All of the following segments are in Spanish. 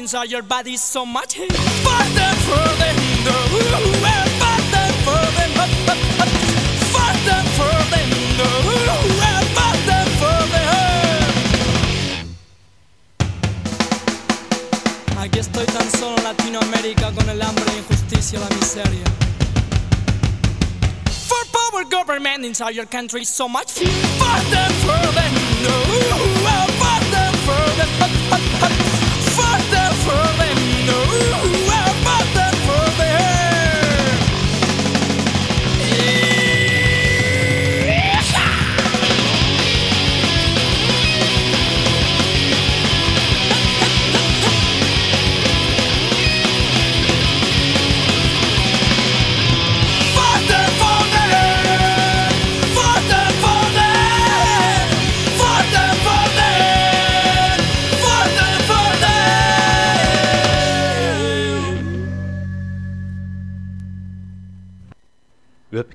inside your body so much. Farther, further, no, farther, further, further, farther, further. Solo con el hambre, la injusticia, la miseria. For power government inside your country so much. Farther, further, no, further, no,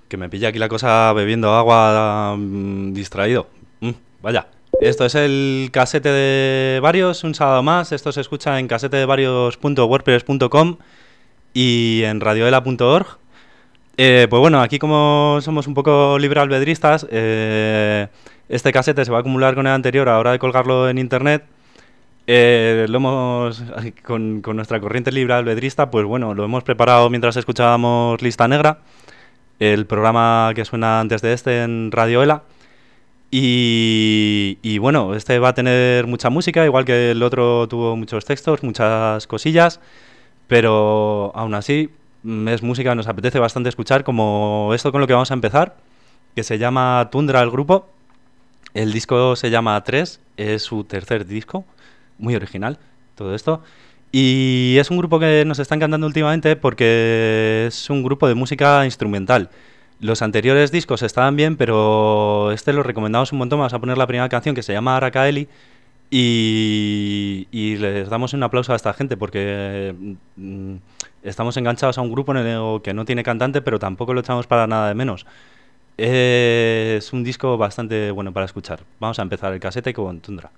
Que me pilla aquí la cosa bebiendo agua mm, distraído. Mm, vaya. Esto es el casete de varios, un sábado más. Esto se escucha en casetedevarios.wordpress.com y en radioela.org. Eh, pues bueno, aquí como somos un poco libre albedristas, eh, este casete se va a acumular con el anterior a la hora de colgarlo en internet. Eh, lo hemos, con, con nuestra corriente libre albedrista, pues bueno, lo hemos preparado mientras escuchábamos Lista Negra el programa que suena antes de este en Radio Ela. Y, bueno, este va a tener mucha música, igual que el otro tuvo muchos textos, muchas cosillas, pero aún así mm, es música que nos apetece bastante escuchar, como esto con lo que vamos a empezar, que se llama Tundra el grupo. El disco se llama 3, es su tercer disco, muy original todo esto. Y es un grupo que nos está encantando últimamente porque es un grupo de música instrumental. Los anteriores discos estaban bien, pero este lo recomendamos un montón. Vamos a poner la primera canción que se llama Arakaeli. Y, les damos un aplauso a esta gente porque mm, estamos enganchados a un grupo que no tiene cantante, pero tampoco lo echamos para nada de menos. Es un disco bastante bueno para escuchar. Vamos a empezar el casete con Tundra.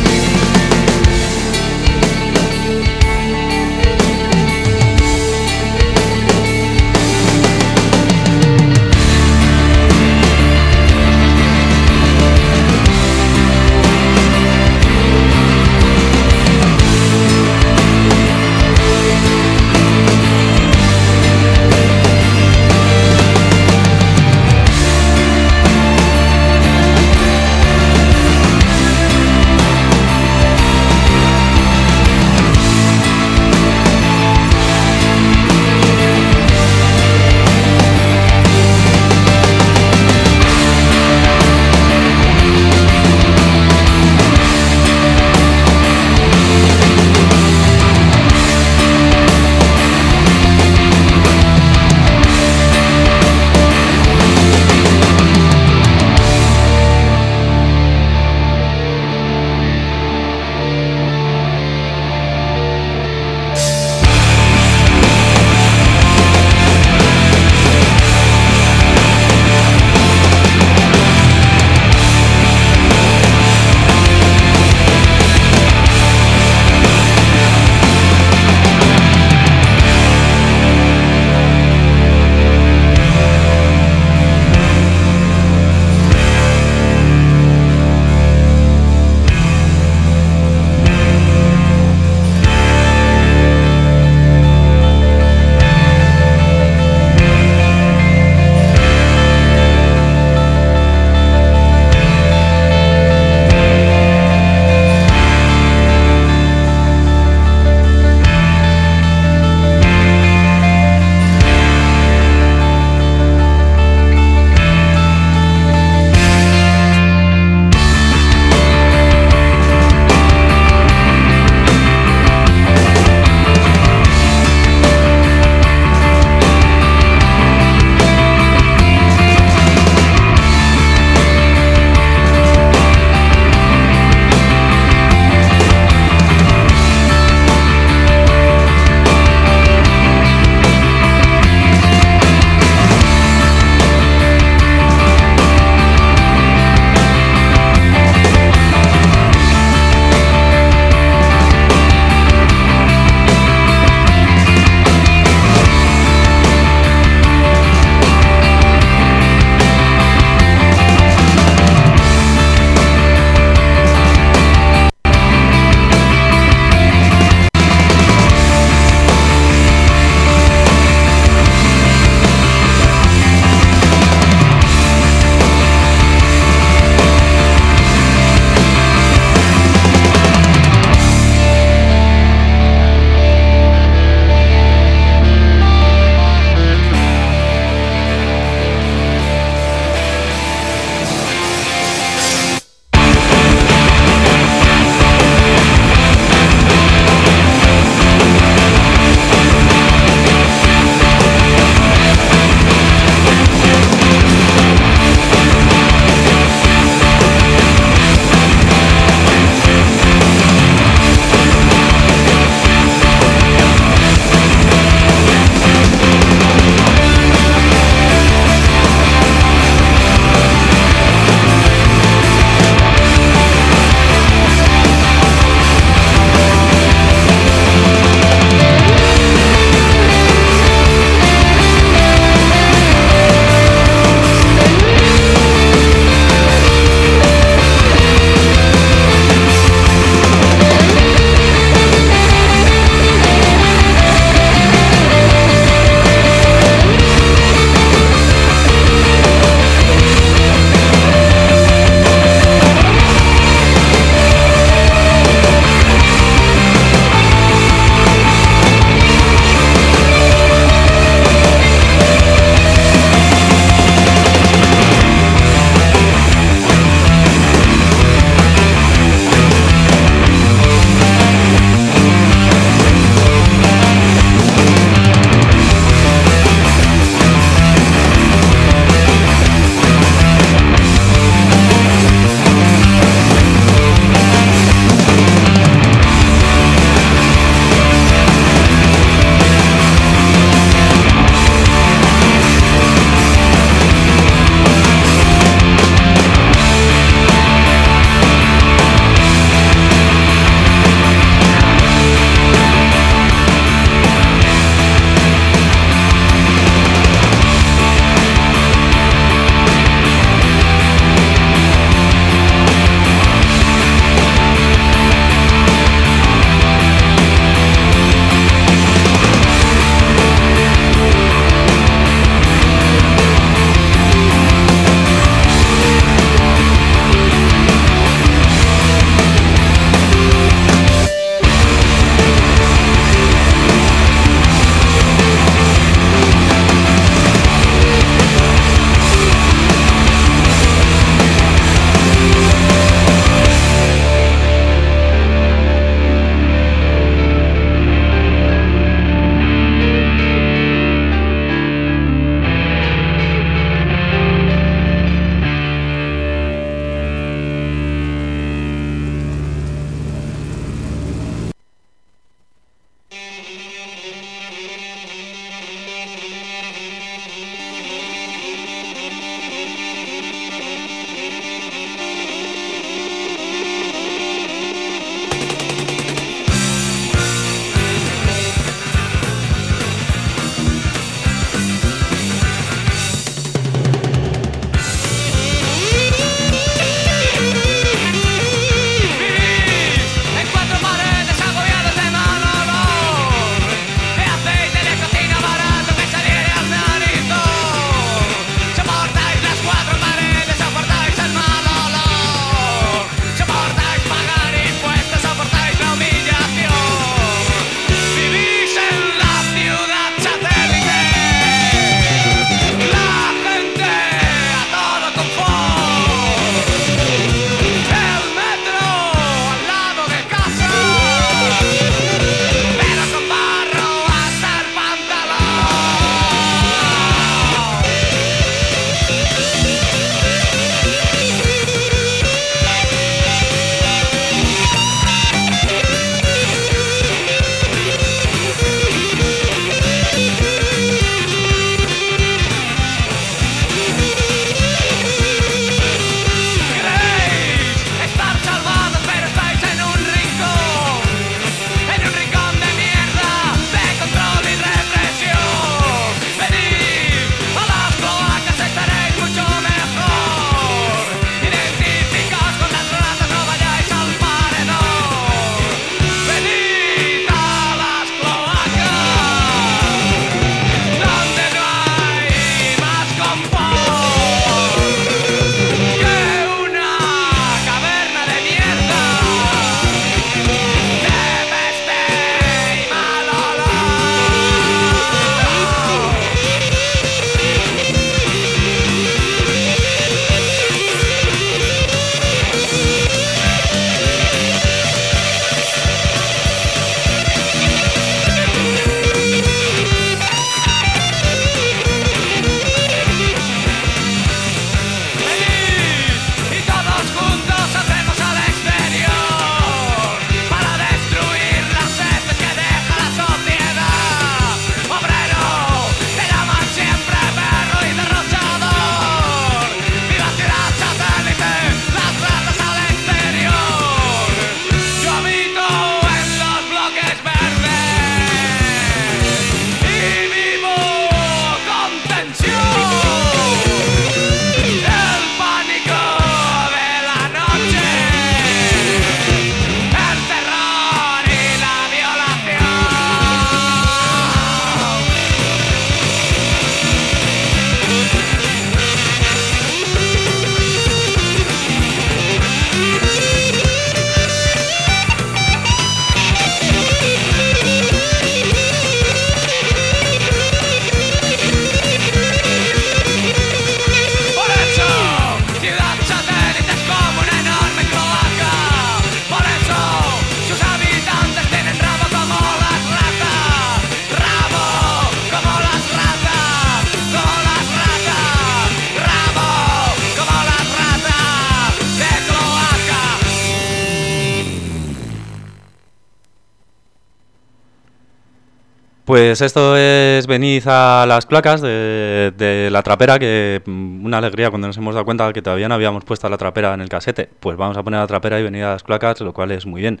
Pues esto es venid a las placas de, la trapera, que mm, una alegría cuando nos hemos dado cuenta que todavía no habíamos puesto la trapera en el casete. Pues vamos a poner la trapera y venir a las placas, lo cual es muy bien.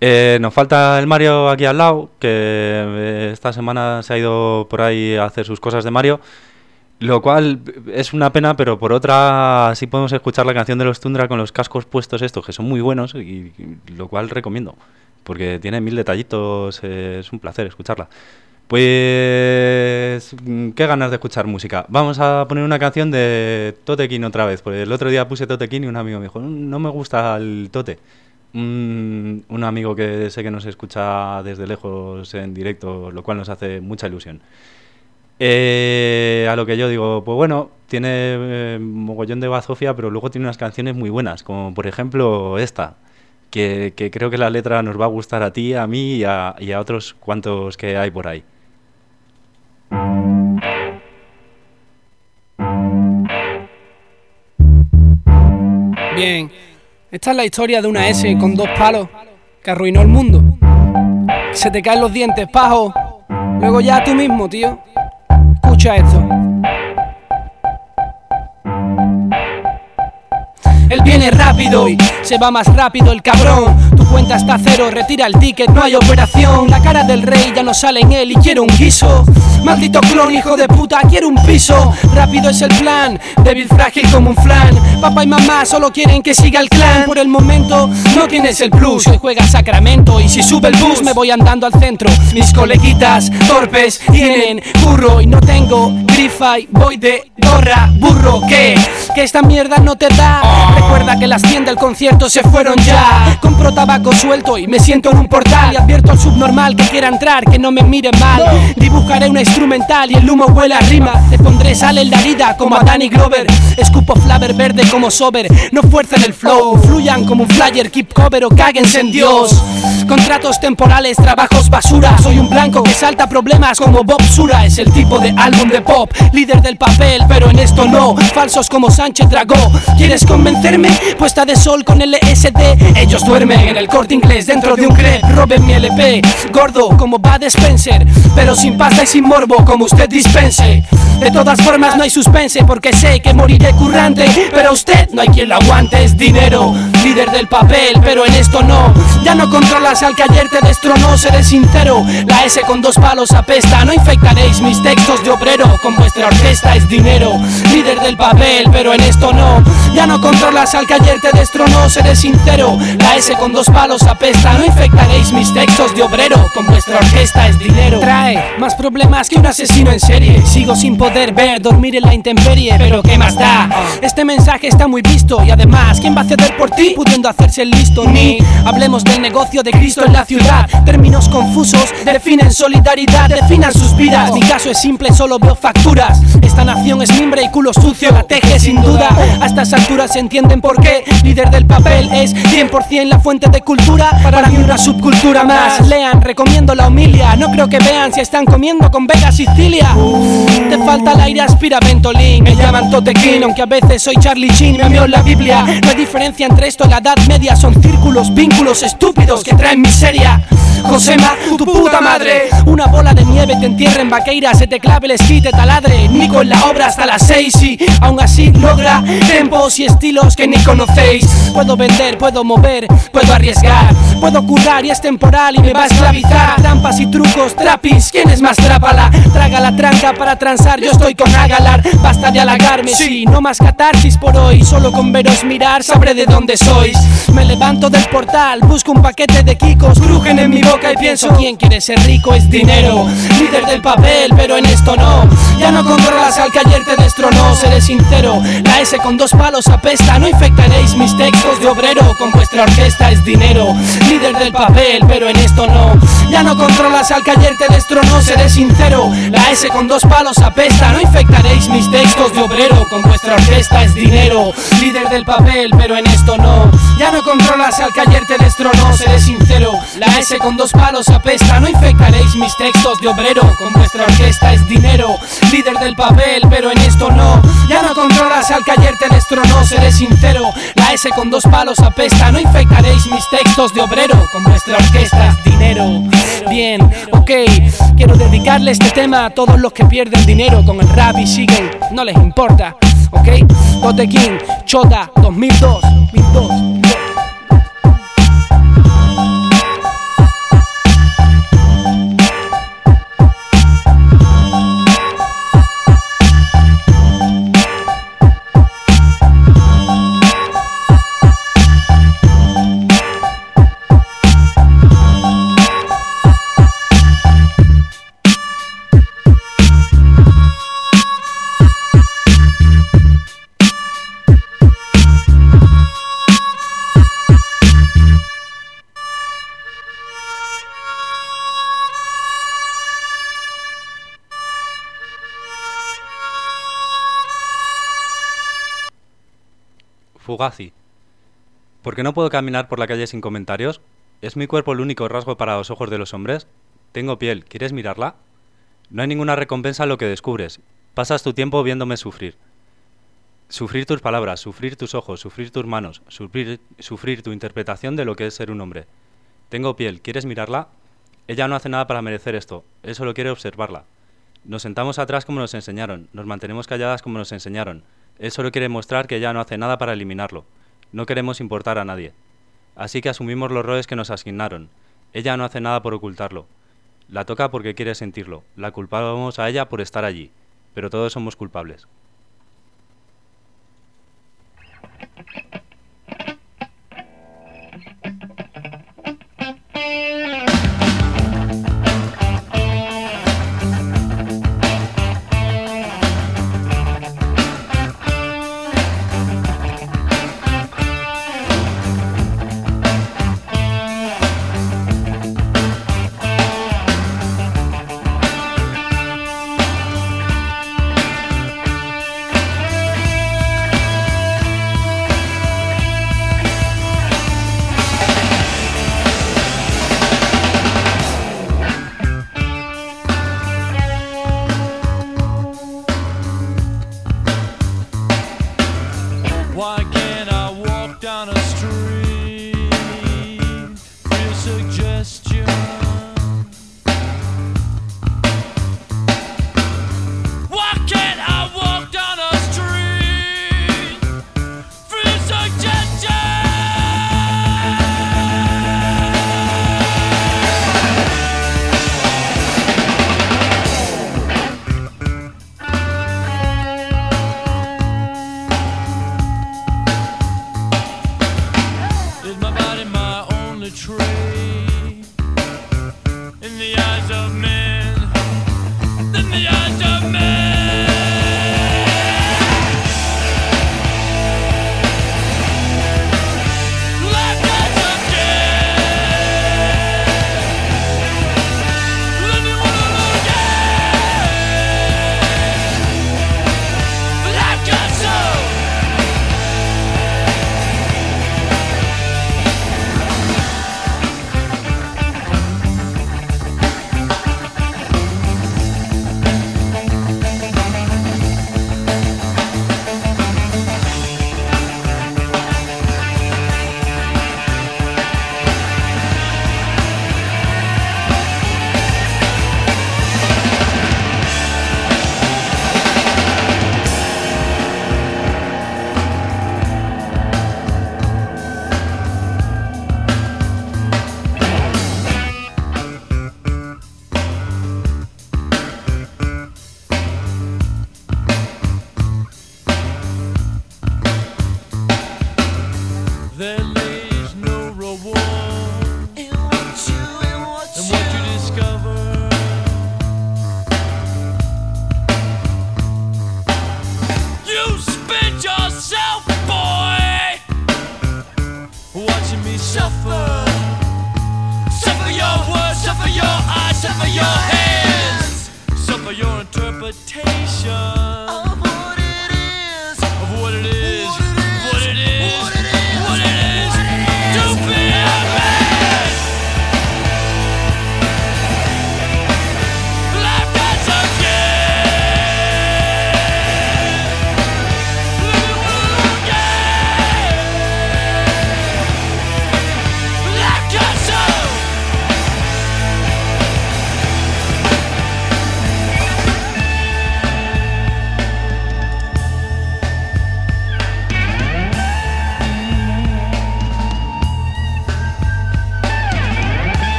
Eh, nos falta el Mario aquí al lado, que eh, esta semana se ha ido por ahí a hacer sus cosas de Mario. Lo cual es una pena, pero por otra sí podemos escuchar la canción de los Tundra con los cascos puestos estos, que son muy buenos, y lo cual recomiendo porque tiene mil detallitos, es un placer escucharla. Pues, qué ganas de escuchar música. Vamos a poner una canción de Totequín otra vez, porque el otro día puse Totequín y un amigo me dijo, no me gusta el Tote. Un, amigo que sé que nos escucha desde lejos en directo, lo cual nos hace mucha ilusión. Eh, a lo que yo digo, pues bueno, tiene eh, mogollón de bazofia, pero luego tiene unas canciones muy buenas, como por ejemplo esta que, creo que la letra nos va a gustar a ti, a mí y a, otros cuantos que hay por ahí. Bien, esta es la historia de una S con dos palos que arruinó el mundo. Se te caen los dientes, pajo. Luego ya tú mismo, tío. Escucha esto. Él viene rápido y se va más rápido el cabrón. Tu cuenta está cero, retira el ticket, no hay operación. La cara del rey ya no sale en él y quiero un guiso. Maldito clon, hijo de puta, quiero un piso. Rápido es el plan, débil frágil como un flan. Papá y mamá solo quieren que siga el clan. Por el momento no tienes el plus. Hoy juega Sacramento y si sube el bus me voy andando al centro. Mis coleguitas torpes tienen burro y no tengo grifa y voy de gorra. Burro, ¿qué? Que esta mierda no te da. Que las 100 del concierto se fueron ya. Compro tabaco suelto y me siento en un portal. Y advierto al subnormal que quiera entrar, que no me mire mal. Dibujaré una instrumental y el humo huele a rima. Te pondré sal en la herida como a Danny Glover. Escupo flaver verde como sober. No fuercen el flow, fluyan como un flyer, keep cover o cáguense en Dios. Contratos temporales, trabajos basura. Soy un blanco que salta problemas como Bob Sura. Es el tipo de álbum de pop, líder del papel, pero en esto no. Falsos como Sánchez Dragó. ¿Quieres convencerme? Puesta de sol con LSD. Ellos duermen en el corte inglés dentro de un crepe. Roben mi LP, gordo como Bad Spencer. Pero sin pasta y sin morbo como usted dispense. De todas formas no hay suspense porque sé que moriré currante. Pero usted no hay quien lo aguante, es dinero. Líder del papel, pero en esto no. Ya no controlas al que ayer te destronó, seré sincero. La S con dos palos apesta, no infectaréis mis textos de obrero. Con vuestra orquesta es dinero, líder del papel, pero en esto no. Ya no controlas al que ayer te destronó, seré sincero. La S con dos palos apesta, no infectaréis mis textos de obrero. Con vuestra orquesta es dinero. Trae más problemas que un asesino en serie. Sigo sin poder ver, dormir en la intemperie, pero ¿qué más da? Este mensaje está muy visto y además, ¿quién va a ceder por ti pudiendo hacerse el listo? Ni hablemos del negocio de Cristo en la ciudad. Términos confusos definen solidaridad, definan sus vidas. Mi caso es simple, solo veo facturas. Esta nación es mimbre y culo sucio, la teje sin duda. A estas alturas se entienden por qué. Líder del papel es 100% la fuente de cultura. Para mí una subcultura más. Lean, recomiendo la humilia. No creo que vean si están comiendo con Vega Sicilia. Te falta el aire, aspira Ventolin. Me llaman Totequín, aunque a veces soy Charlie Chin. Me en la Biblia. No hay diferencia entre esto y la edad media. Son círculos, vínculos estúpidos que traen miseria. Josema, tu puta madre. Una bola de nieve te entierra en vaqueira, se te clave el esquí, te taladre. Nico en la obra hasta las seis y aún así logra tempos y estilos que ni conocéis. Puedo vender, puedo mover, puedo arriesgar, puedo curar y es temporal y me va a esclavizar. Trampas y trucos, trapis, ¿quién es más trápala? Traga la tranca para transar, yo estoy con Agalar. Basta de halagarme, sí, no más catarsis por hoy. Solo con veros mirar sabré de dónde sois. Me levanto del portal, busco un paquete de kikos, crujen en mi boca y pienso quién quiere ser rico es dinero. Líder del papel, pero en esto no. Ya no controlas al que ayer te destronó, seré sincero. La S con dos palos apesta, no infectaréis mis textos de obrero. Con vuestra orquesta es dinero. Líder del papel, pero en esto no. Ya no controlas al que ayer te destronó, seré sincero. La S con dos palos apesta, no infectaréis mis textos de obrero. Con vuestra orquesta es dinero. Líder del papel, pero en esto no. Ya no controlas al que ayer te destronó, seré sincero. La S con dos palos apesta, no infectaréis mis textos de obrero. Con vuestra orquesta es dinero, líder del papel, pero en esto no. Ya no controlas al que ayer te destronó, seré sincero. La S con dos palos apesta, no infectaréis mis textos de obrero. Con vuestra orquesta es dinero. Bien, ok, quiero dedicarle este tema a todos los que pierden dinero con el rap y siguen, no les importa. Ok, Botequín, Chota, 2002, 2002. Fugazi. ¿Por qué no puedo caminar por la calle sin comentarios? ¿Es mi cuerpo el único rasgo para los ojos de los hombres? Tengo piel, ¿quieres mirarla? No hay ninguna recompensa en lo que descubres. Pasas tu tiempo viéndome sufrir. Sufrir tus palabras, sufrir tus ojos, sufrir tus manos, sufrir, sufrir tu interpretación de lo que es ser un hombre. Tengo piel, ¿quieres mirarla? Ella no hace nada para merecer esto, él solo quiere observarla. Nos sentamos atrás como nos enseñaron, nos mantenemos calladas como nos enseñaron, él solo quiere mostrar que ya no hace nada para eliminarlo. No queremos importar a nadie. Así que asumimos los roles que nos asignaron. Ella no hace nada por ocultarlo. La toca porque quiere sentirlo. La culpamos a ella por estar allí. Pero todos somos culpables. of men.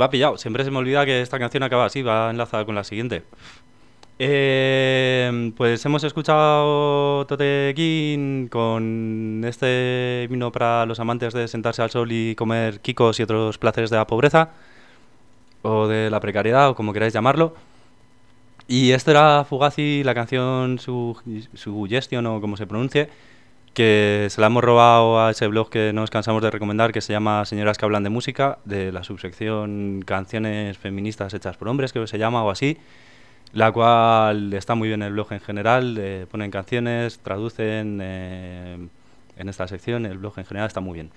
Va pillado. Siempre se me olvida que esta canción acaba así, va enlazada con la siguiente. Eh, pues hemos escuchado Tote King con este himno para los amantes de sentarse al sol y comer kikos y otros placeres de la pobreza, o de la precariedad, o como queráis llamarlo. Y esto era Fugazi, la canción su, Suggestion, o como se pronuncie, que se la hemos robado a ese blog que no nos cansamos de recomendar, que se llama Señoras que hablan de música, de la subsección Canciones feministas hechas por hombres, que se llama, o así la cual está muy bien el blog en general, eh, ponen canciones, traducen eh, en esta sección, el blog en general está muy bien.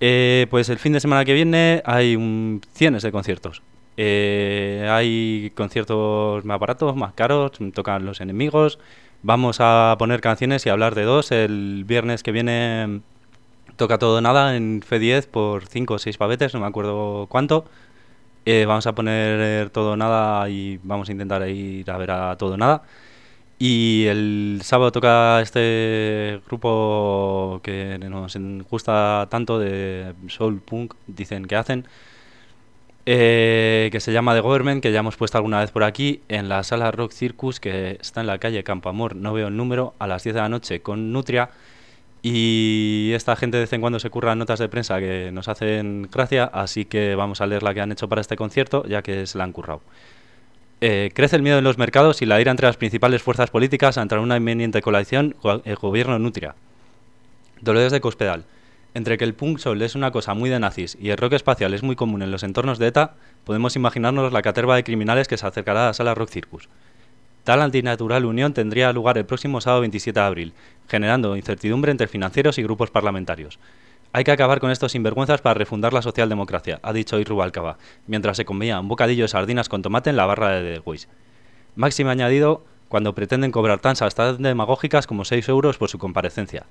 Eh, pues el fin de semana que viene hay un, cientos de conciertos. hay conciertos más baratos, más caros, tocan los enemigos. Vamos a poner canciones y hablar de dos. El viernes que viene toca todo nada en F10 por 5 o 6 pavetes, no me acuerdo cuánto. Eh, vamos a poner todo nada y vamos a intentar ir a ver a todo nada. Y el sábado toca este grupo que nos gusta tanto de soul punk, dicen que hacen, eh, que se llama The Government, que ya hemos puesto alguna vez por aquí, en la sala Rock Circus, que está en la calle Campo Amor, no veo el número, a las 10 de la noche con Nutria. Y esta gente de vez en cuando se curra notas de prensa que nos hacen gracia, así que vamos a leer la que han hecho para este concierto, ya que se la han currado. Eh, crece el miedo en los mercados y la ira entre las principales fuerzas políticas ante una inminente coalición el gobierno nutria. Dolores de Cospedal. Entre que el punk soul es una cosa muy de nazis y el rock espacial es muy común en los entornos de ETA, podemos imaginarnos la caterva de criminales que se acercará a la sala Rock Circus. Tal antinatural unión tendría lugar el próximo sábado 27 de abril, generando incertidumbre entre financieros y grupos parlamentarios. Hay que acabar con estos sinvergüenzas para refundar la socialdemocracia, ha dicho Irrubalcaba, mientras se comía un bocadillo de sardinas con tomate en la barra de The Wish. Máximo añadido cuando pretenden cobrar tansas tan demagógicas como 6 euros por su comparecencia.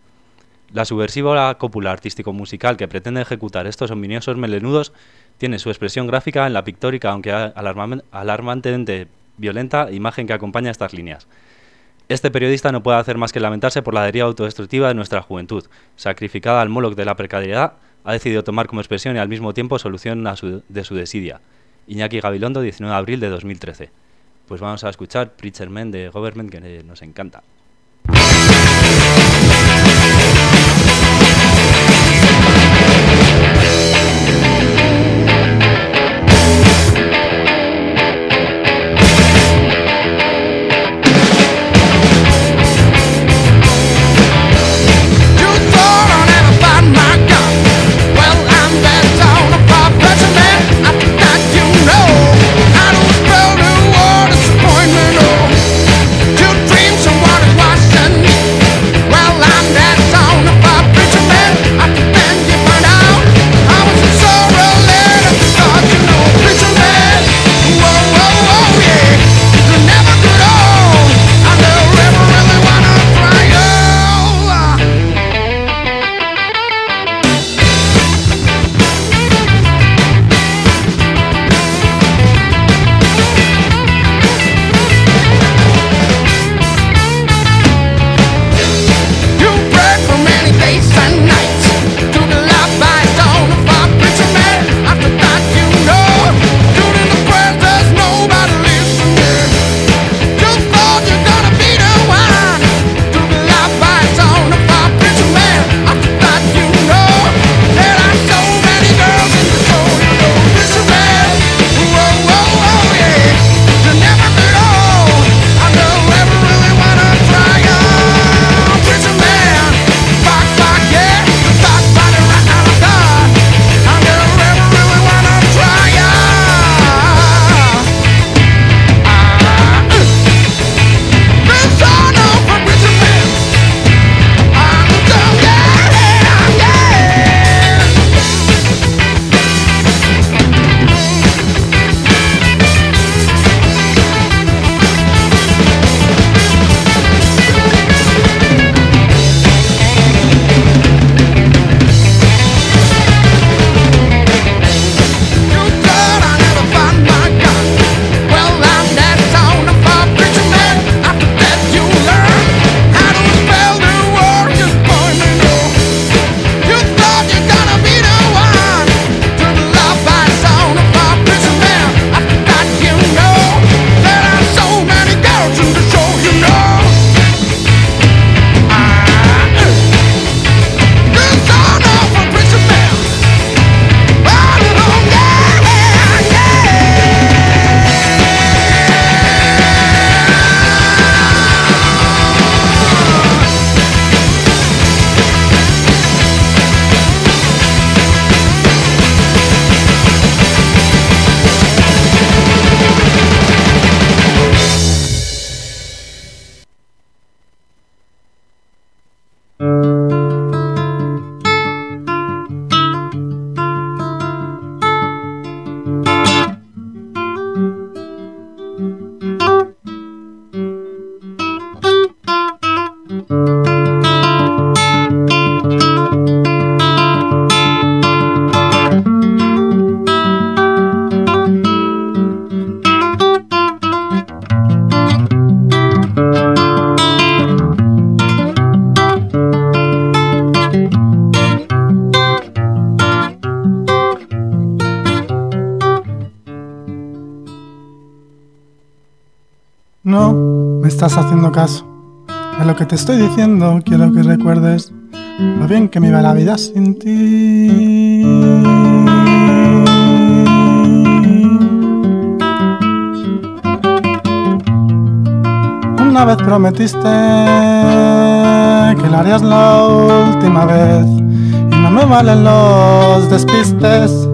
La subversiva cópula artístico-musical que pretende ejecutar estos ominiosos melenudos tiene su expresión gráfica en la pictórica, aunque alarmantemente violenta imagen que acompaña estas líneas. Este periodista no puede hacer más que lamentarse por la deriva autodestructiva de nuestra juventud. Sacrificada al moloch de la precariedad, ha decidido tomar como expresión y al mismo tiempo solución de su desidia. Iñaki Gabilondo, 19 de abril de 2013. Pues vamos a escuchar Preacher Man de Government, que nos encanta. Estás haciendo caso. A lo que te estoy diciendo quiero que recuerdes lo bien que me iba la vida sin ti. Una vez prometiste que lo harías la última vez y no me valen los despistes,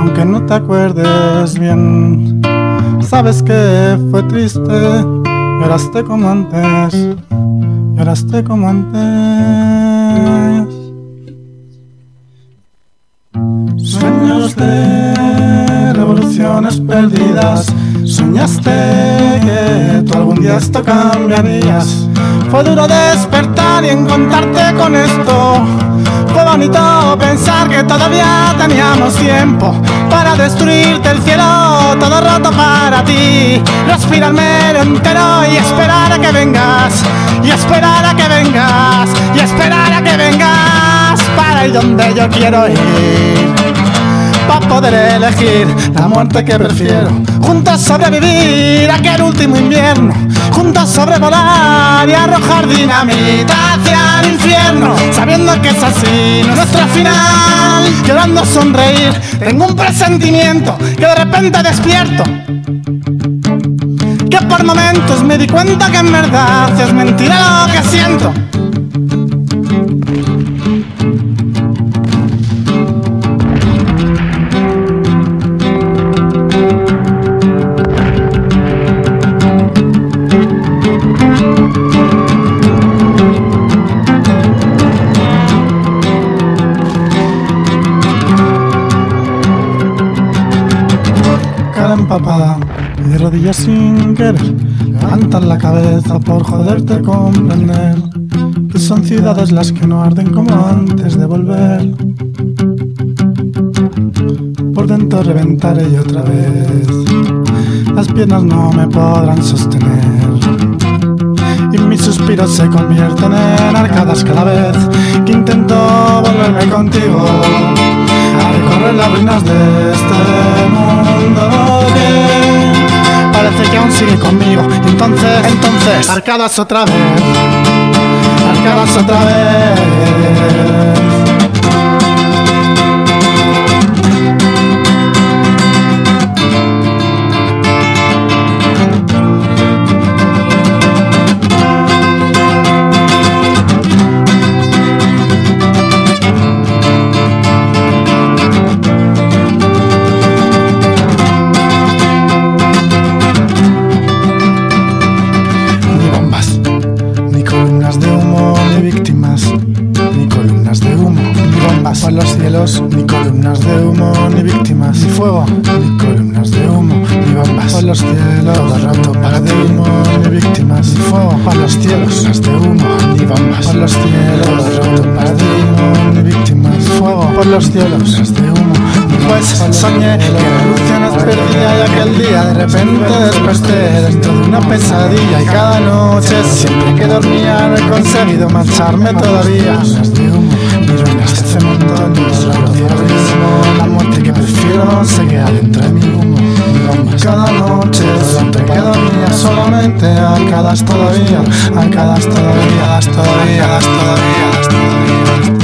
aunque no te acuerdes bien. Sabes que fue triste Lloraste como antes, lloraste como antes. Sueños de revoluciones perdidas. Soñaste que tú algún día esto cambiarías. Fue duro despertar y encontrarte con esto. Fue bonito pensar que todavía teníamos tiempo para destruirte el cielo, todo roto para ti. Respirarme entero y esperar a que vengas, y esperar a que vengas, y esperar a que vengas para ir donde yo quiero ir. Para poder elegir la muerte que prefiero, juntos sobrevivir aquel último invierno juntos sobrevolar y arrojar dinamita hacia el infierno, sabiendo que es así nuestro final. Llorando sonreír, tengo un presentimiento que de repente despierto. Que por momentos me di cuenta que en verdad es mentira lo que siento. Y de rodillas sin querer levantar la cabeza por joderte comprender que son ciudades las que no arden como antes de volver. Por dentro reventaré y otra vez las piernas no me podrán sostener. Y mis suspiros se convierten en arcadas cada vez que intento volverme contigo. A recorrer las ruinas de este mundo sigue conmigo. Entonces, entonces, arcadas otra vez, arcadas otra vez. Ni víctimas, ni fuego, ni columnas de humo, ni bombas. Por los cielos, todo roto para de humo, ni víctimas, ni fuego. Para los cielos, las de humo, ni bombas. Por los cielos, todo roto para de humo, ni víctimas, ni fuego. Por los cielos, las de humo. Pues soñé que la luz ya nos perdía y aquel día de repente desperté. Dentro de una pesadilla y cada noche siempre que dormía no he conseguido marcharme todavía. De humo, ni ruinas de cemento, la muerte que prefiero se queda dentro de mi. Cada noche siempre que dormía solamente todavía, arcadas todavía, todavía, arcadas todavía, arcadas todavía.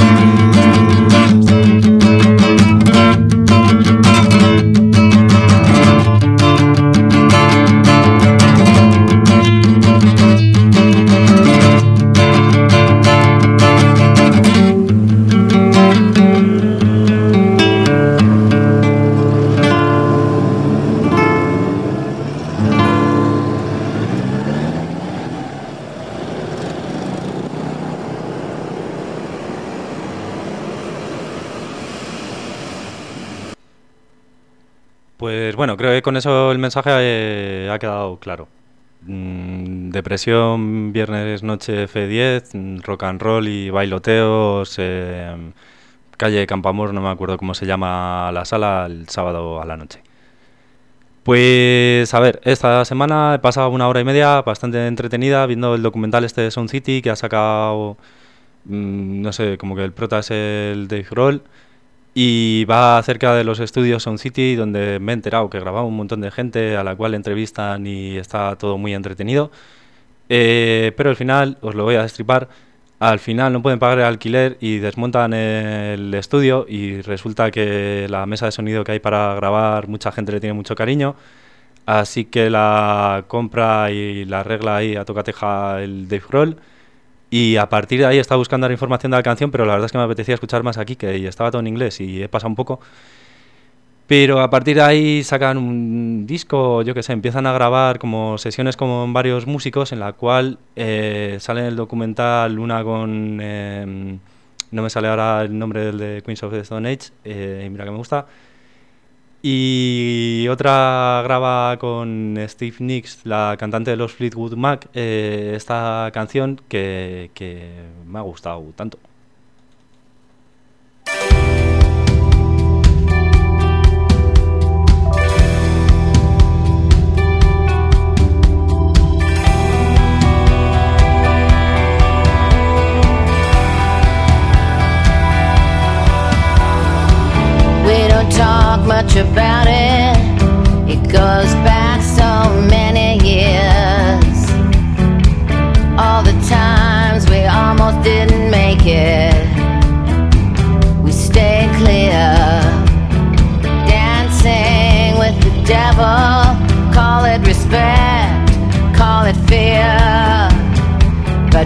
Mensaje eh, ha quedado claro. Mm, depresión, viernes noche F10, mm, rock and roll y bailoteos, eh, calle Campamor, no me acuerdo cómo se llama la sala, el sábado a la noche. Pues a ver, esta semana he pasado una hora y media bastante entretenida viendo el documental este de Sound City que ha sacado, mm, no sé, como que el prota es el Dave Grohl y va acerca de los estudios Sound City donde me he enterado que grababa un montón de gente a la cual entrevistan y está todo muy entretenido. Eh, pero al final, os lo voy a destripar, al final no pueden pagar el alquiler y desmontan el estudio y resulta que la mesa de sonido que hay para grabar mucha gente le tiene mucho cariño. Así que la compra y la arregla ahí a tocateja el Dave Grohl y a partir de ahí estaba buscando la información de la canción, pero la verdad es que me apetecía escuchar más aquí, que estaba todo en inglés y he pasado un poco. Pero a partir de ahí sacan un disco, yo qué sé, empiezan a grabar como sesiones con varios músicos en la cual eh, sale el documental una con... Em, no me sale ahora el nombre del de Queens of the Stone Age, eh, mira que me gusta. Y otra graba con Steve Nicks, la cantante de los Fleetwood Mac, eh, esta canción que, que me ha gustado tanto.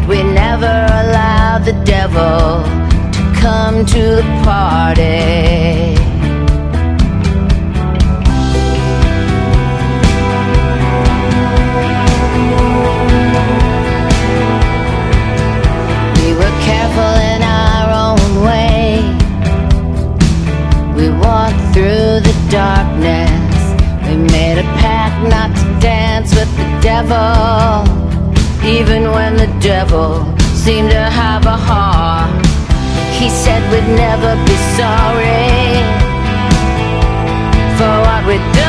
But we never allowed the devil to come to the party. We were careful in our own way. We walked through the darkness. We made a pact not to dance with the devil, even when the devil seemed to have a heart. He said we'd never be sorry for what we'd done.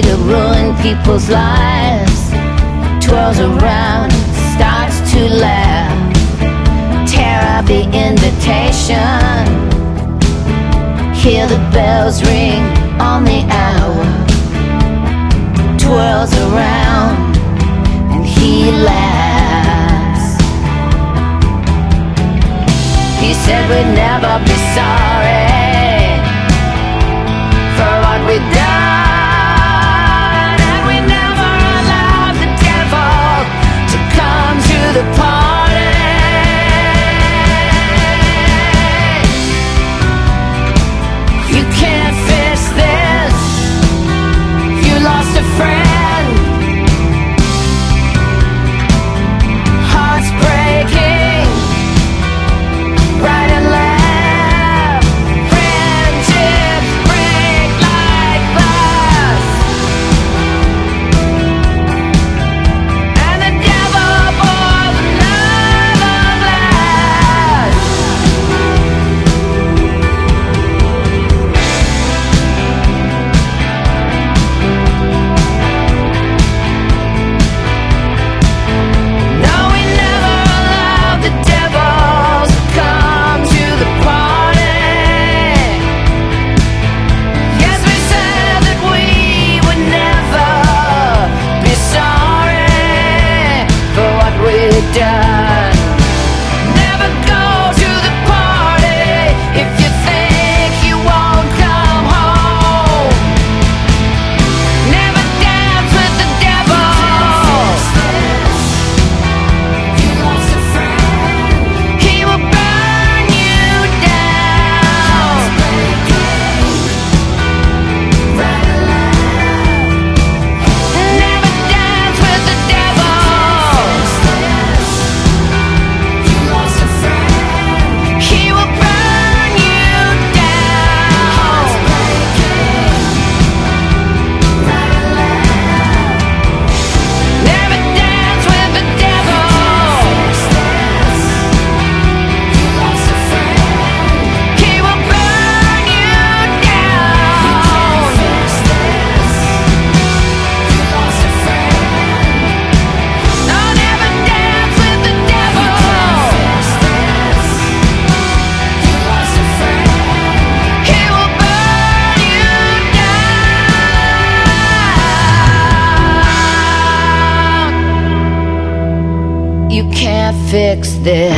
To ruin people's lives. Twirls around, starts to laugh. Tear up the invitation. Hear the bells ring on the hour. Twirls around and he laughs. He said we'd never be sorry. Fix this.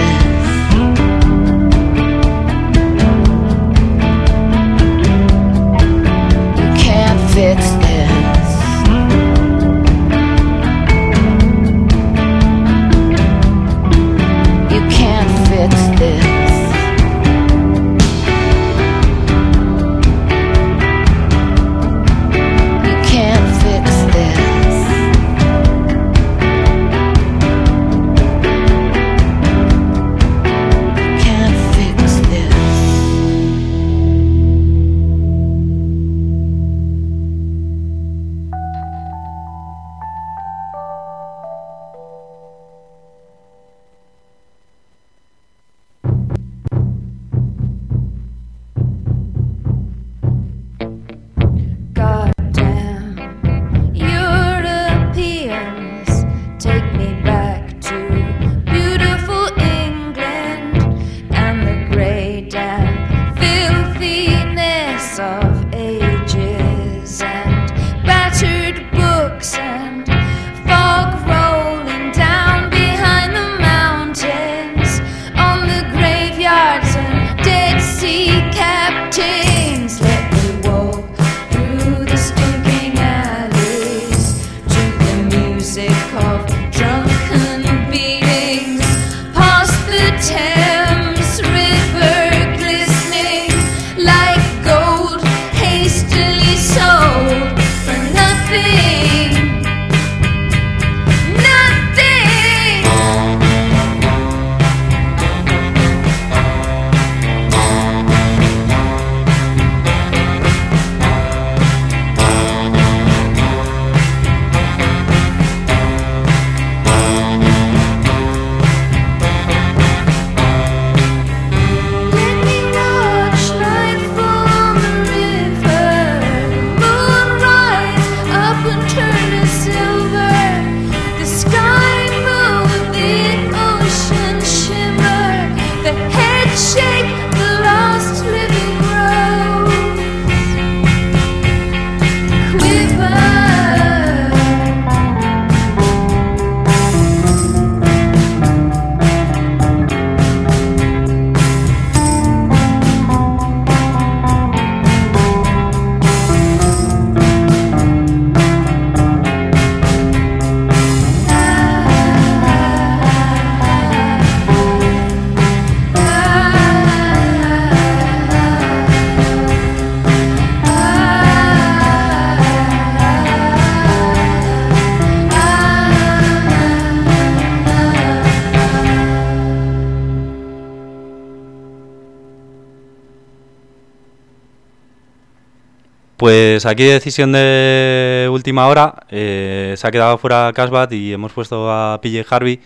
Pues aquí decisión de última hora, eh, se ha quedado fuera Casbat y hemos puesto a PJ Harvey.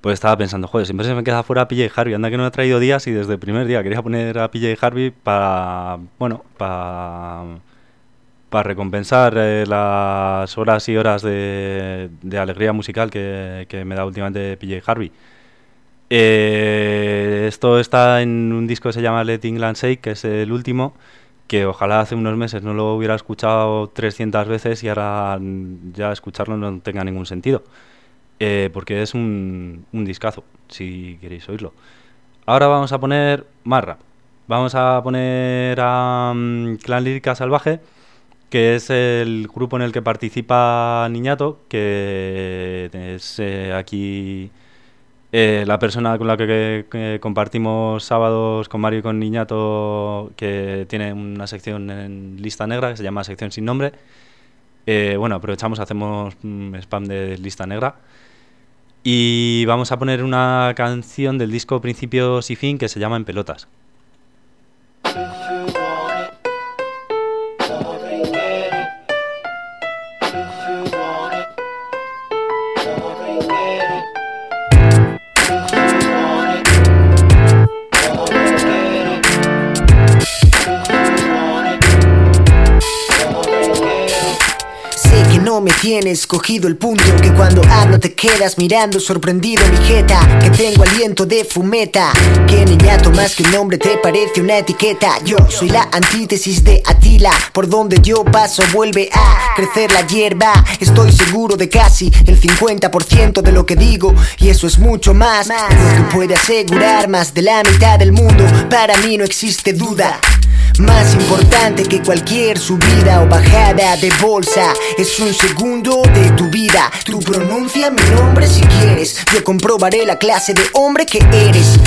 Pues estaba pensando, joder, siempre se me queda fuera PJ Harvey, anda que no he traído días y desde el primer día quería poner a PJ Harvey para, bueno, para, para recompensar eh, las horas y horas de, alegría musical que, que me da últimamente PJ Harvey. Eh, esto está en un disco que se llama Let England Shake, que es el último, que ojalá hace unos meses no lo hubiera escuchado 300 veces y ahora ya escucharlo no tenga ningún sentido. Eh, porque es un, un discazo, si queréis oírlo. Ahora vamos a poner más rap. Vamos a poner a mm, Clan Lírica Salvaje, que es el grupo en el que participa Niñato, que es eh, aquí eh, la persona con la que, compartimos sábados con Mario y con Niñato, que tiene una sección en lista negra que se llama Sección sin nombre. Eh, bueno, aprovechamos, hacemos mm, spam de lista negra. Y vamos a poner una canción del disco Principios y Fin que se llama En Pelotas. Me tienes cogido el punto Que cuando hablo te quedas mirando sorprendido mi jeta Que tengo aliento de fumeta Que niñato más que un nombre te parece una etiqueta. Yo soy la antítesis de Atila Por donde yo paso vuelve a crecer la hierba. Estoy seguro de casi el 50% de lo que digo Y eso es mucho más de puede asegurar más de la mitad del mundo. Para mí no existe duda más importante que cualquier subida o bajada de bolsa. Es un segundo de tu vida. Tú pronuncia mi nombre si quieres. Yo comprobaré la clase de hombre que eres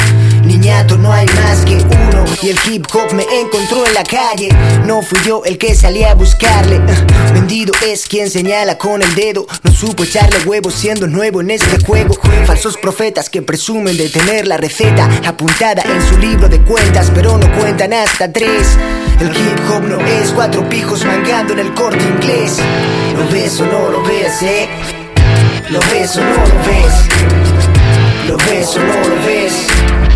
Niñato, no hay más que uno. Y el hip hop me encontró en la calle. No fui yo el que salí a buscarle. Uh, Vendido es quien señala con el dedo. No supo echarle huevos siendo nuevo en este juego. Falsos profetas que presumen de tener la receta Apuntada en su libro de cuentas Pero no cuentan hasta tres. El hip hop no es cuatro pijos mangando en el corte inglés. ¿Lo ves o no lo ves, eh? ¿Lo ves o no lo ves? ¿Lo ves o no lo ves?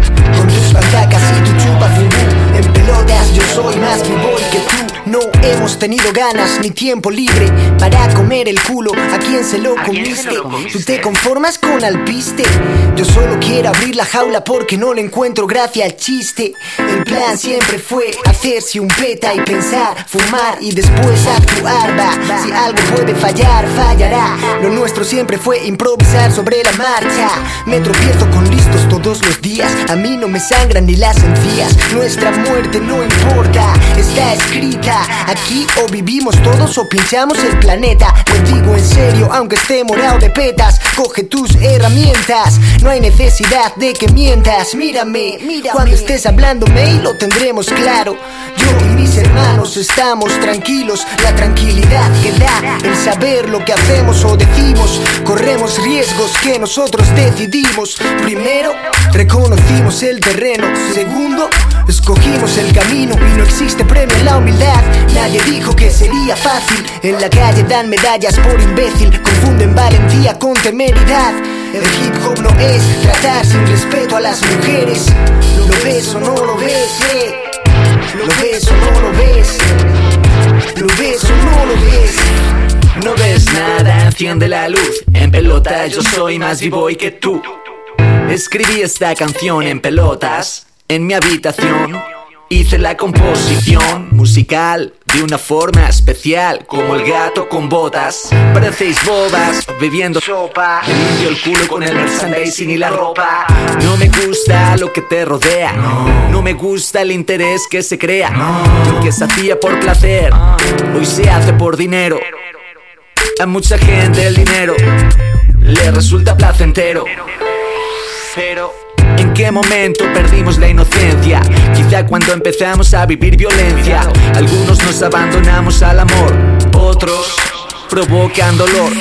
Con tus pantacas y tu chupa fubú En pelotas yo soy más b-boy que tú No hemos tenido ganas ni tiempo libre Para comer el culo. A quien se lo comiste Tú te conformas con alpiste Yo solo quiero abrir la jaula porque no le encuentro gracia al chiste. El plan siempre fue hacerse un peta y pensar Fumar y después actuar. Va Si algo puede fallar, fallará. Lo nuestro siempre fue improvisar sobre la marcha. Me tropiezo con listos todos los días. A mí no me sangran ni las encías. Nuestra muerte no importa, está escrita Aquí o vivimos todos o pinchamos el planeta. Lo digo en serio, aunque esté morado de petas Coge tus herramientas. No hay necesidad de que mientas. Mírame, cuando estés hablándome y lo tendremos claro. Yo y mis hermanos estamos tranquilos. La tranquilidad que da el saber lo que hacemos o decimos. Corremos riesgos que nosotros decidimos. Primero, reconocimos el terreno. Segundo, escogimos el camino Y no existe premio en la humildad Nadie dijo que sería fácil En la calle dan medallas por imbécil Confunden valentía con temeridad El hip hop no es tratar sin respeto a las mujeres ¿Lo ves o no lo ves? eh? ¿Lo ves o no lo ves? ¿Lo ves o no lo ves? No ves nada, enciende la luz. En pelota yo soy más b-boy que tú. Escribí esta canción en pelotas, en mi habitación. Hice la composición musical de una forma especial, como el gato con botas. Parecéis bobas, bebiendo sopa. Limpio el culo con el merchandising y la ropa. No me gusta lo que te rodea. No me gusta el interés que se crea. Lo que se hacía por placer, hoy se hace por dinero. A mucha gente el dinero le resulta placentero. Pero, ¿en qué momento perdimos la inocencia? Quizá cuando empezamos a vivir violencia. Algunos nos abandonamos al amor, otros provocan dolor.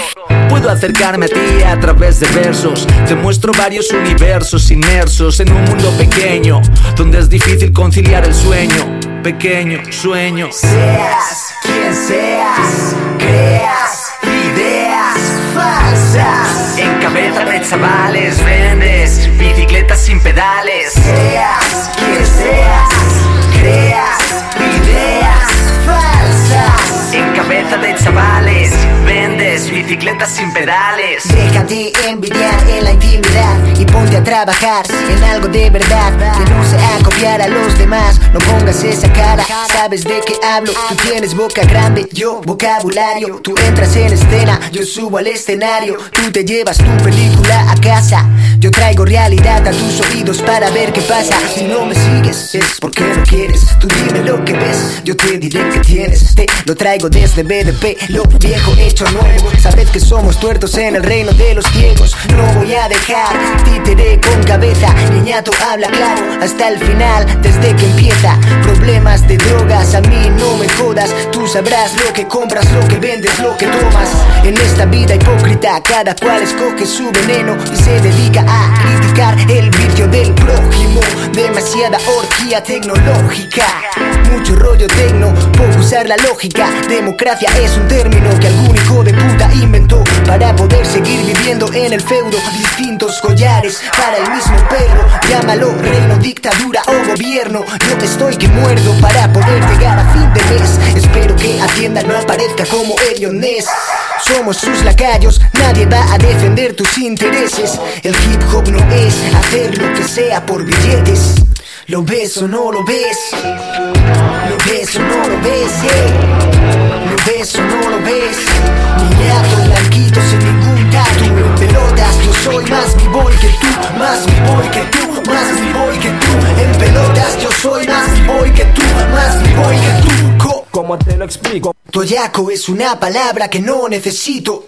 Puedo acercarme a ti a través de versos. Te muestro varios universos inmersos en un mundo pequeño, donde es difícil conciliar el sueño. Pequeño sueño. Seas quien seas, creas ideas falsas. En cabeza de chavales vendes sin pedales. Seas quien seas, creas ideas falsas. En cabeza de chavales vendes bicicletas sin pedales. Déjate envidiar en la intimidad y ponte a trabajar en algo de verdad que no sea copiar a los demás. No pongas esa cara, sabes de qué hablo. Tú tienes boca grande, yo vocabulario. Tú entras en escena, yo subo al escenario. Tú te llevas tu película a casa. Yo traigo realidad a tus oídos para ver qué pasa. Si no me sigues, es porque no quieres. Tú dime lo que ves, yo te diré que tienes. Te lo traigo desde BDP, lo viejo hecho nuevo. Sabes que somos tuertos en el reino de los ciegos. No voy a dejar títere con cabeza. Niñato habla claro hasta el final, desde que empieza. Problemas de drogas, a mí no me jodas. Tú sabrás lo que compras, lo que vendes, lo que tomas. En esta vida hipócrita, cada cual escoge su veneno y se dedica a criticar el vicio del prójimo. Demasiada orgía tecnológica, mucho rollo tecno, poco usar la lógica. Democracia es un término que algún hijo de puta inventó para poder seguir viviendo en el feudo. Distintos collares para el mismo perro. Llámalo reino, dictadura o gobierno. Yo que estoy que muerdo para poder llegar a fin de mes. Espero que Hacienda no aparezca como Elionés. Somos sus lacayos, nadie va a defender tus intereses. El hip hop no es hacer lo que sea por billetes. ¿Lo ves o no lo ves? ¿Lo ves o no lo ves? eh? ¿Lo ves o no lo ves? Niñato, blanquito, sin ningún tatu En pelotas, yo soy más b-boy que tú Más b-boy que tú, más b-boy que tú En pelotas, yo soy más b-boy que tú Más b-boy que tú Co- ¿Cómo te lo explico? Toyaco es una palabra que no necesito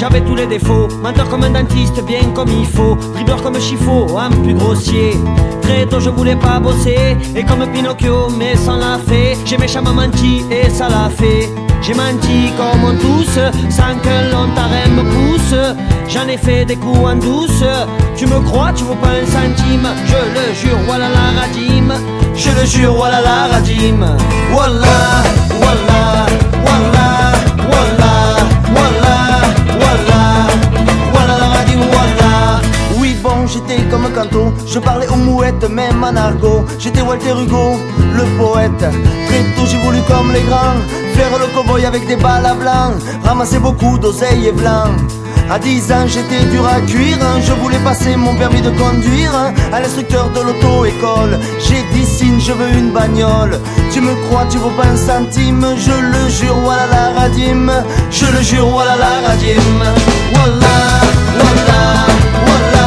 j'avais tous les défauts. Menteur comme un dentiste, bien comme il faut. Dribbleur comme Chifo, un plus grossier. Très tôt je voulais pas bosser. Et comme Pinocchio, mais sans la fée J'ai méchamment menti et ça l'a fait. J'ai menti comme on tous Sans que l'on me pousse. J'en ai fait des coups en douce. Tu me crois, tu vaux pas un centime. Je le jure, voilà la radime. Je le jure, voilà la radime. Wallah, wallah, wallah, j'étais comme un canto. Je parlais aux mouettes même en argot. J'étais Walter Hugo, le poète. Très tôt j'ai voulu comme les grands Faire le cowboy avec des balles à blanc. Ramasser beaucoup d'oseilles et blanc. À 10 ans j'étais dur à cuire. Je voulais passer mon permis de conduire À l'instructeur de l'auto-école. J'ai dit signe je veux une bagnole. Tu me crois tu vaux pas un centime. Je le jure voilà la Je le jure voilà la radime Wallah, wallah, wallah,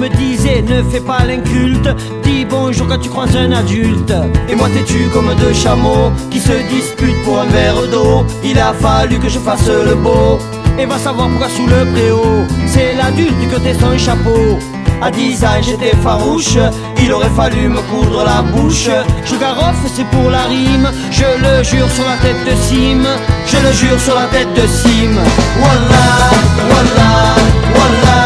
me disait ne fais pas l'inculte. Dis bonjour quand tu croises un adulte. Et moi têtu comme deux chameaux qui se disputent pour un verre d'eau? Il a fallu que je fasse le beau. Et va savoir pourquoi sous le préau C'est l'adulte que t'es son chapeau. À 10 ans j'étais farouche, il aurait fallu me coudre la bouche. Je garoffe c'est pour la rime, je le jure sur la tête de Sim. Je le jure sur la tête de Sim. Wallah, wallah, wallah,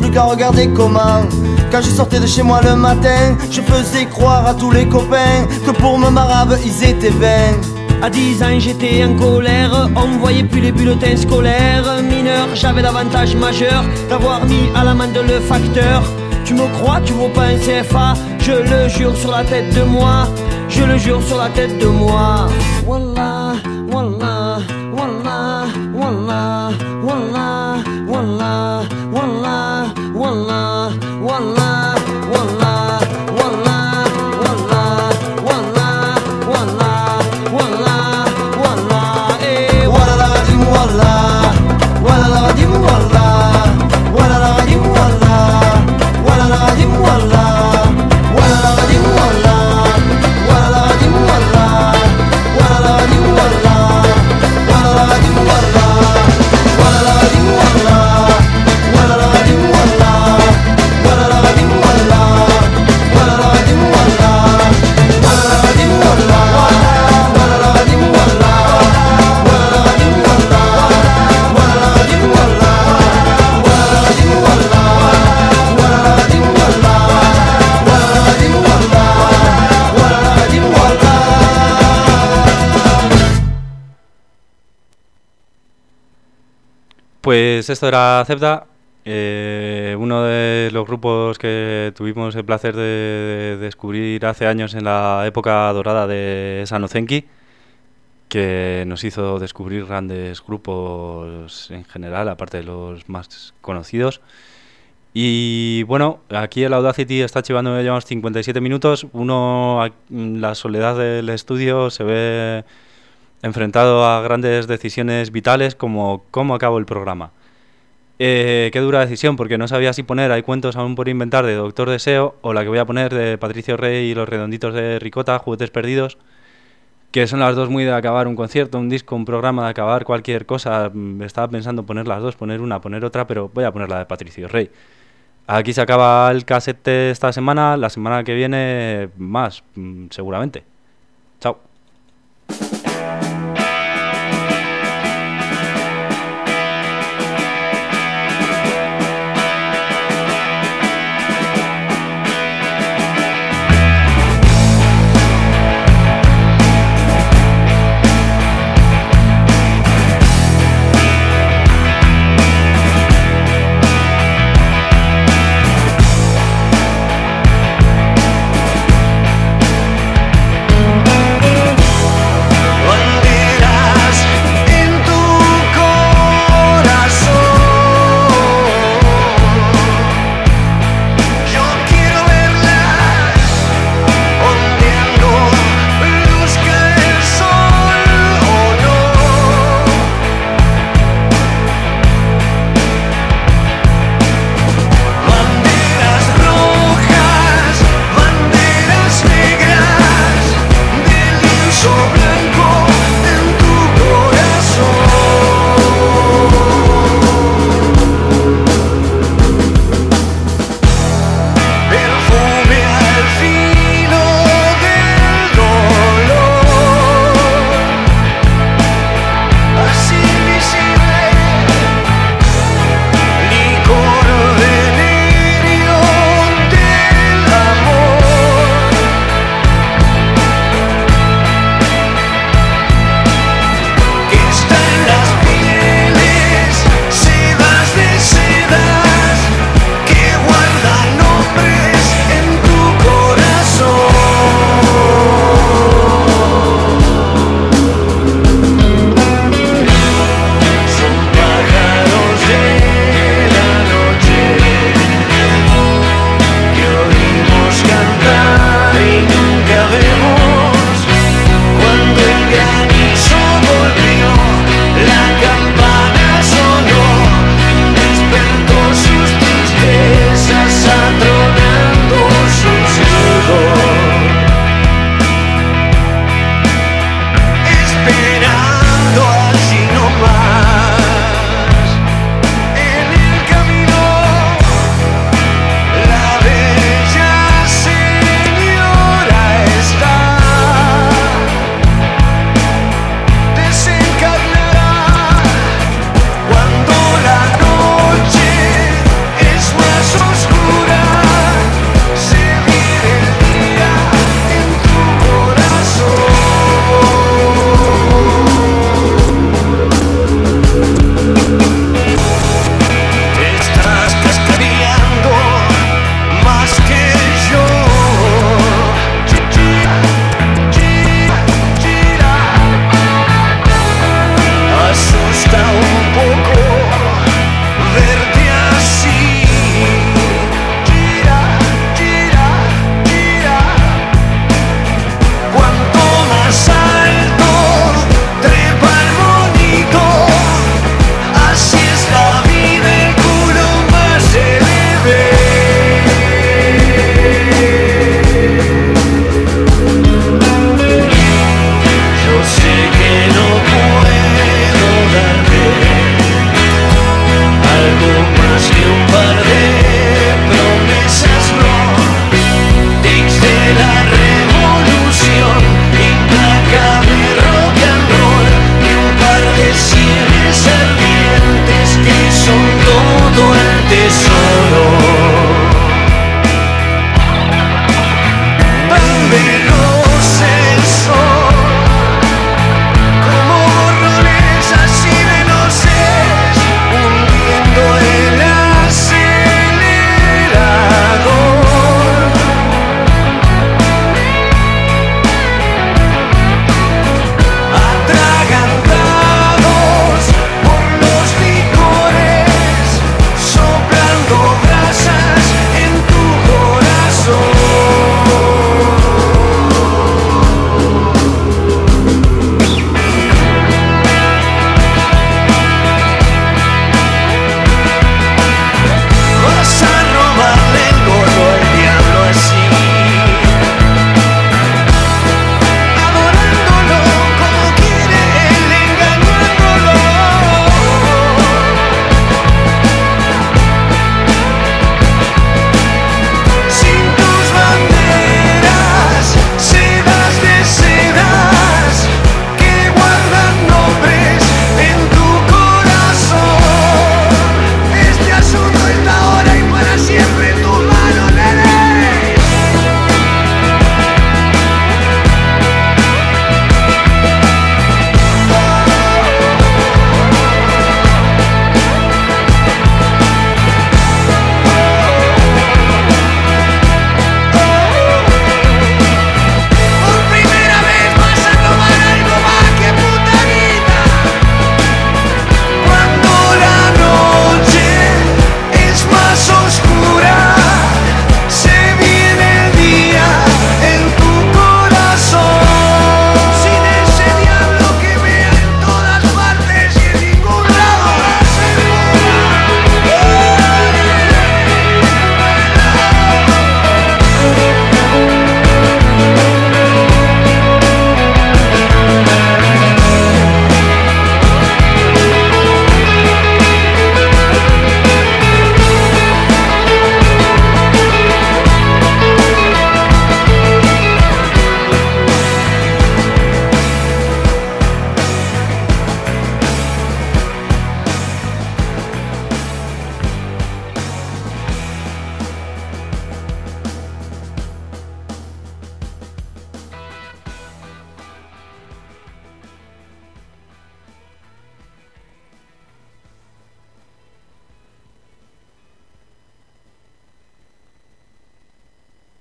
Plus qu'à regarder comment. Quand je sortais de chez moi le matin, je faisais croire à tous les copains que pour me marabe ils étaient vains. À 10 ans j'étais en colère, on voyait plus les bulletins scolaires. Mineur, j'avais l'avantage majeur d'avoir mis à l'amende le facteur. Tu me crois, tu vaux pas un CFA, je le jure sur la tête de moi. Je le jure sur la tête de moi. Wallah, wallah, esto era Acepta eh, uno de los grupos que tuvimos el placer de, de descubrir hace años en la época dorada de Sanocenki, que nos hizo descubrir grandes grupos en general, aparte de los más conocidos. Y bueno, aquí el Audacity está chivando ya unos 57 minutos. Uno, la soledad del estudio, se ve enfrentado a grandes decisiones vitales como cómo acabo el programa. Eh, qué dura decisión, porque no sabía si poner Hay cuentos aún por inventar de Doctor Deseo o la que voy a poner de Patricio Rey y los redonditos de Ricota, Juguetes Perdidos, que son las dos muy de acabar un concierto, un disco, un programa, de acabar cualquier cosa. Mm, Estaba pensando poner las dos, poner una, poner otra, pero voy a poner la de Patricio Rey. Aquí se acaba el casete esta semana, la semana que viene más, mm, seguramente.